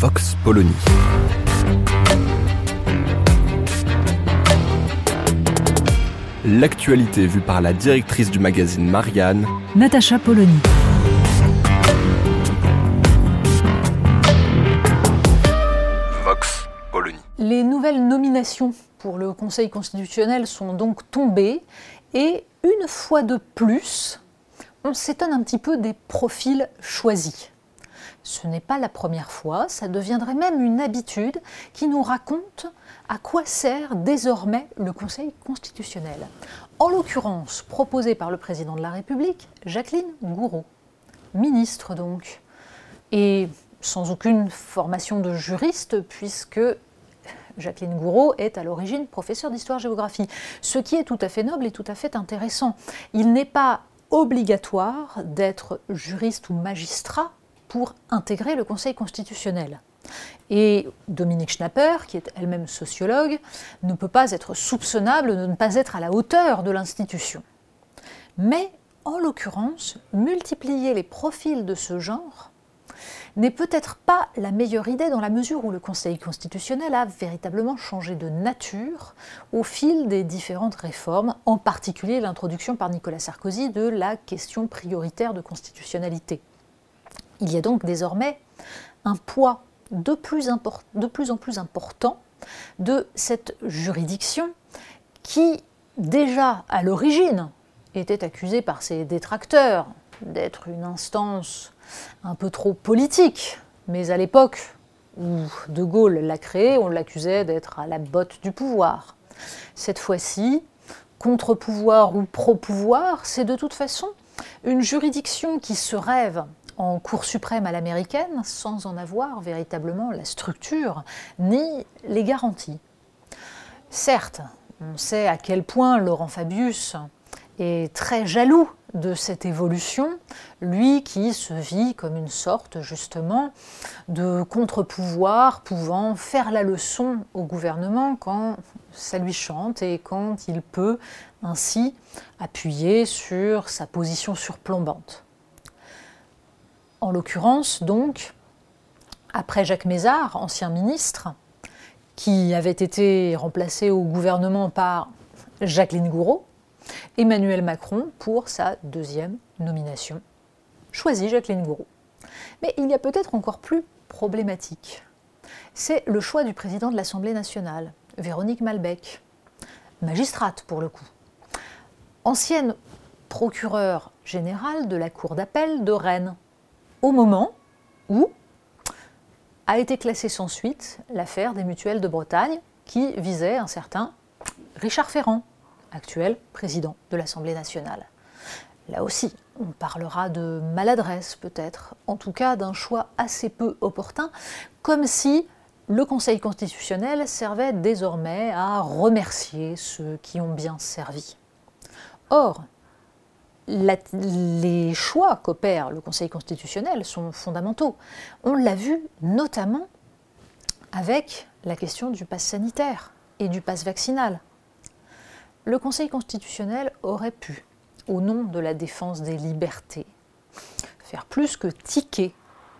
Vox Polony. L'actualité vue par la directrice du magazine Marianne, Natacha Polony. Vox Polony. Les nouvelles nominations pour le Conseil constitutionnel sont donc tombées et une fois de plus, on s'étonne un petit peu des profils choisis. Ce n'est pas la première fois, ça deviendrait même une habitude qui nous raconte à quoi sert désormais le Conseil constitutionnel. En l'occurrence, proposé par le président de la République, Jacqueline Gouraud, ministre donc, et sans aucune formation de juriste, puisque Jacqueline Gouraud est à l'origine professeure d'histoire-géographie, ce qui est tout à fait noble et tout à fait intéressant. Il n'est pas obligatoire d'être juriste ou magistrat pour intégrer le Conseil constitutionnel. Et Dominique Schnapper, qui est elle-même sociologue, ne peut pas être soupçonnable de ne pas être à la hauteur de l'institution. Mais, en l'occurrence, multiplier les profils de ce genre n'est peut-être pas la meilleure idée dans la mesure où le Conseil constitutionnel a véritablement changé de nature au fil des différentes réformes, en particulier l'introduction par Nicolas Sarkozy de la question prioritaire de constitutionnalité. Il y a donc désormais un poids de plus, en plus important de cette juridiction qui, déjà à l'origine, était accusée par ses détracteurs d'être une instance un peu trop politique. Mais à l'époque où De Gaulle l'a créée, on l'accusait d'être à la botte du pouvoir. Cette fois-ci, contre-pouvoir ou pro-pouvoir, c'est de toute façon une juridiction qui se rêve en Cour suprême à l'américaine sans en avoir véritablement la structure ni les garanties. Certes, on sait à quel point Laurent Fabius est très jaloux de cette évolution, lui qui se vit comme une sorte justement de contre-pouvoir pouvant faire la leçon au gouvernement quand ça lui chante et quand il peut ainsi appuyer sur sa position surplombante. En l'occurrence, donc, après Jacques Mézard, ancien ministre, qui avait été remplacé au gouvernement par Jacqueline Gouraud, Emmanuel Macron pour sa deuxième nomination. Choisit Jacqueline Gouraud. Mais il y a peut-être encore plus problématique. C'est le choix du président de l'Assemblée nationale, Véronique Malbec, magistrate pour le coup. Ancienne procureure générale de la Cour d'appel de Rennes, au moment où a été classée sans suite l'affaire des mutuelles de Bretagne qui visait un certain Richard Ferrand, actuel président de l'Assemblée nationale. Là aussi, on parlera de maladresse peut-être, en tout cas d'un choix assez peu opportun, comme si le Conseil constitutionnel servait désormais à remercier ceux qui ont bien servi. Or, les choix qu'opère le Conseil constitutionnel sont fondamentaux. On l'a vu notamment avec la question du pass sanitaire et du pass vaccinal. Le Conseil constitutionnel aurait pu, au nom de la défense des libertés, faire plus que tiquer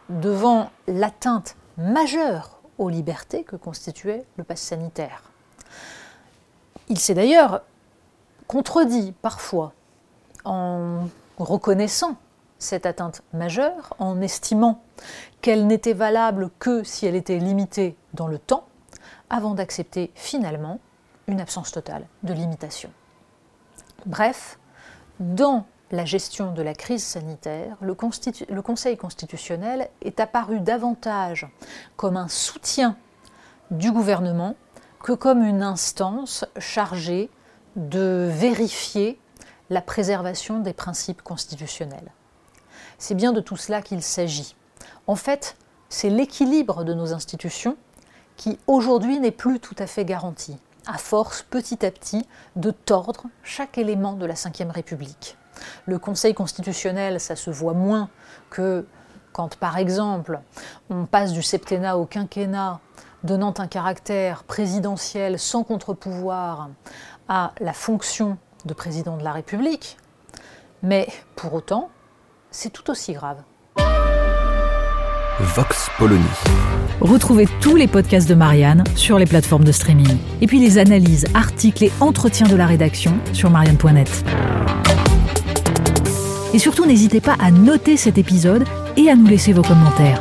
devant l'atteinte majeure aux libertés que constituait le pass sanitaire. Il s'est d'ailleurs contredit parfois en reconnaissant cette atteinte majeure, en estimant qu'elle n'était valable que si elle était limitée dans le temps, avant d'accepter finalement une absence totale de limitation. Bref, dans la gestion de la crise sanitaire, le, Conseil constitutionnel est apparu davantage comme un soutien du gouvernement que comme une instance chargée de vérifier la préservation des principes constitutionnels. C'est bien de tout cela qu'il s'agit. En fait, c'est l'équilibre de nos institutions qui aujourd'hui n'est plus tout à fait garanti, à force petit à petit de tordre chaque élément de la Ve République. Le Conseil constitutionnel, ça se voit moins que quand, par exemple, on passe du septennat au quinquennat, donnant un caractère présidentiel sans contre-pouvoir à la fonction de président de la République, mais pour autant, c'est tout aussi grave. Vox Polony. Retrouvez tous les podcasts de Marianne sur les plateformes de streaming. Et puis les analyses, articles et entretiens de la rédaction sur marianne.net. Et surtout, n'hésitez pas à noter cet épisode et à nous laisser vos commentaires.